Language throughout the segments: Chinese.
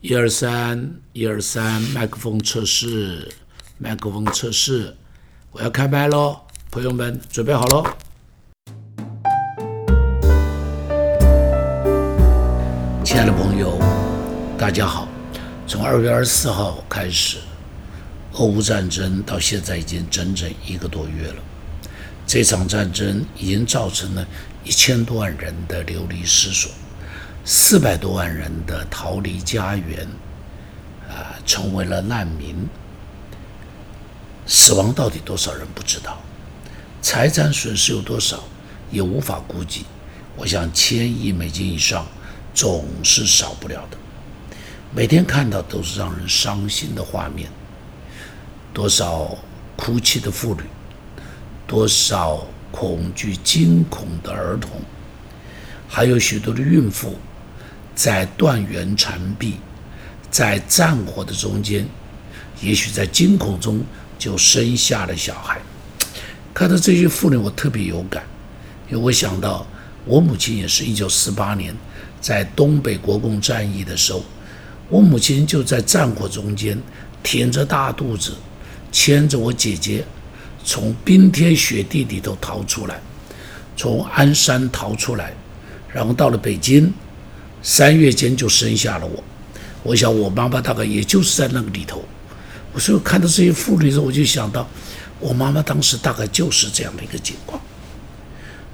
一二三，一二三，麦克风测试，麦克风测试，我要开麦喽，朋友们准备好喽。亲爱的朋友，大家好。从二月二十四号开始，俄乌战争到现在已经整整一个多月了。这场战争已经造成了一千多万人的流离失所。四百多万人的逃离家园，啊，成为了难民。死亡到底多少人不知道，财产损失有多少也无法估计。我想千亿美金以上总是少不了的。每天看到都是让人伤心的画面，多少哭泣的妇女，多少恐惧惊恐的儿童，还有许多的孕妇。在断垣残壁，在战火的中间，也许在惊恐中就生下了小孩。看到这些妇女，我特别有感，因为我想到我母亲也是一九四八年在东北国共战役的时候，我母亲就在战火中间挺着大肚子，牵着我姐姐从冰天雪地里头逃出来，从鞍山逃出来，然后到了北京。三月间就生下了我，我想我妈妈大概也就是在那个里头。我所以看到这些妇女的时候，我就想到我妈妈当时大概就是这样的一个情况。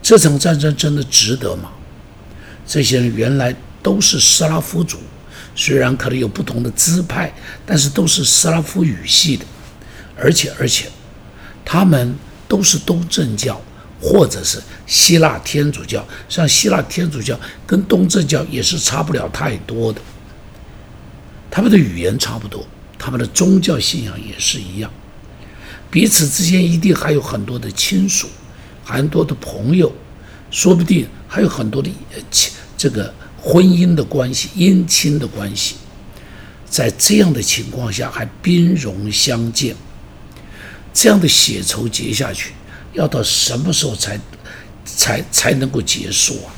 这场战争真的值得吗？这些人原来都是斯拉夫族，虽然可能有不同的支派，但是都是斯拉夫语系的，而且而且他们都是东正教。或者是希腊天主教，像希腊天主教跟东正教也是差不了太多的，他们的语言差不多，他们的宗教信仰也是一样，彼此之间一定还有很多的亲属，很多的朋友，说不定还有很多的亲这个婚姻的关系、姻亲的关系，在这样的情况下还兵戎相见，这样的血仇结下去。要到什么时候才才才能够结束啊？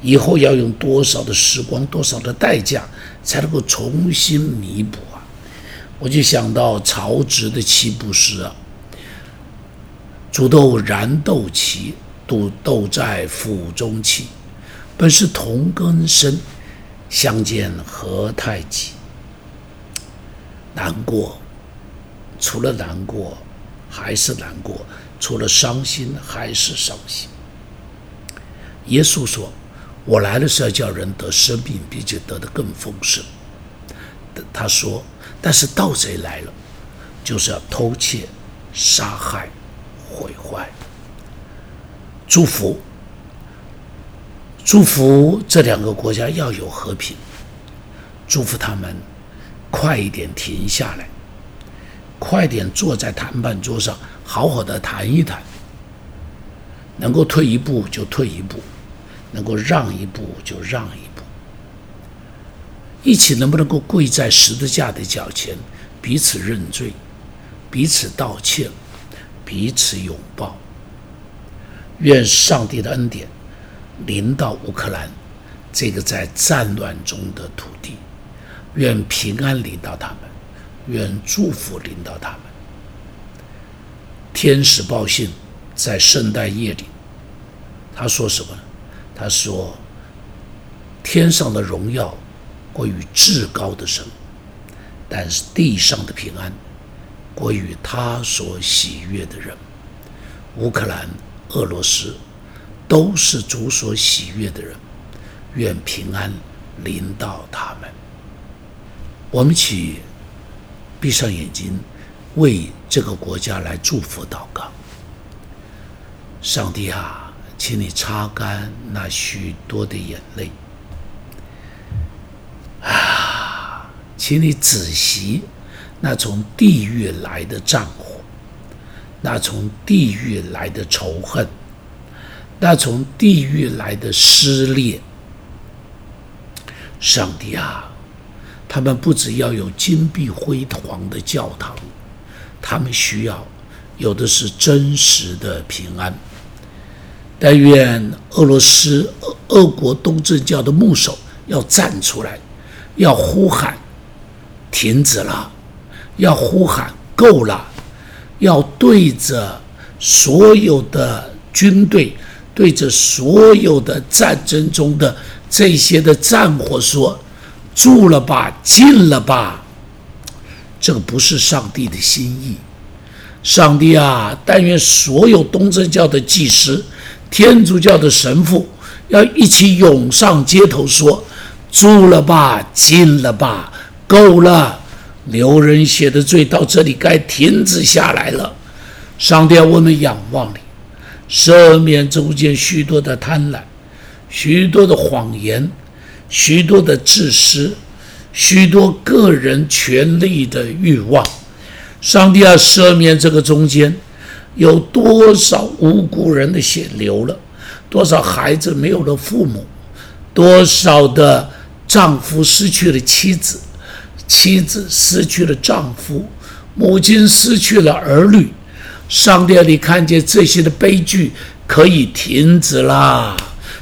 以后要用多少的时光、多少的代价才能够重新弥补啊？我就想到曹植的七步诗啊：“煮豆燃豆萁，豆豆在釜中泣。本是同根生，相煎何太急。”难过，除了难过，还是难过。除了伤心还是伤心。耶稣说：“我来的是要叫人得生命，并且得的更丰盛。”他说：“但是盗贼来了，就是要偷窃、杀害、毁坏。”祝福，祝福这两个国家要有和平，祝福他们快一点停下来，快点坐在谈判桌上。好好的谈一谈，能够退一步就退一步，能够让一步就让一步，一起能不能够跪在十字架的脚前，彼此认罪，彼此道歉，彼此拥抱。愿上帝的恩典临到乌克兰这个在战乱中的土地，愿平安临到他们，愿祝福临到他们。天使报信，在圣诞夜里，他说什么？他说：“天上的荣耀归于至高的神，但是地上的平安归于他所喜悦的人。乌克兰、俄罗斯都是主所喜悦的人，愿平安临到他们。我们起闭上眼睛。”为这个国家来祝福祷告，上帝啊，请你擦干那许多的眼泪啊，请你仔细那从地狱来的战火，那从地狱来的仇恨，那从地狱来的撕裂。上帝啊，他们不只要有金碧辉煌的教堂。他们需要有的是真实的平安，但愿俄罗斯、俄俄国东正教的牧首要站出来，要呼喊停止了，要呼喊够了，要对着所有的军队，对着所有的战争中的这些的战火说：“住了吧，进了吧。”这个不是上帝的心意。上帝啊，但愿所有东正教的祭司。天主教的神父要一起涌上街头，说：“住了吧，进了吧，够了！流人血的罪到这里该停止下来了。上帝，我们仰望你，赦免中间许多的贪婪，许多的谎言，许多的自私，许多个人权利的欲望。上帝要赦免这个中间。”有多少无辜人的血流了？多少孩子没有了父母？多少的丈夫失去了妻子？妻子失去了丈夫？母亲失去了儿女？上帝，你看见这些的悲剧可以停止啦！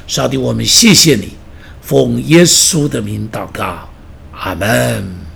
上帝，我们谢谢你，奉耶稣的名祷告，阿门。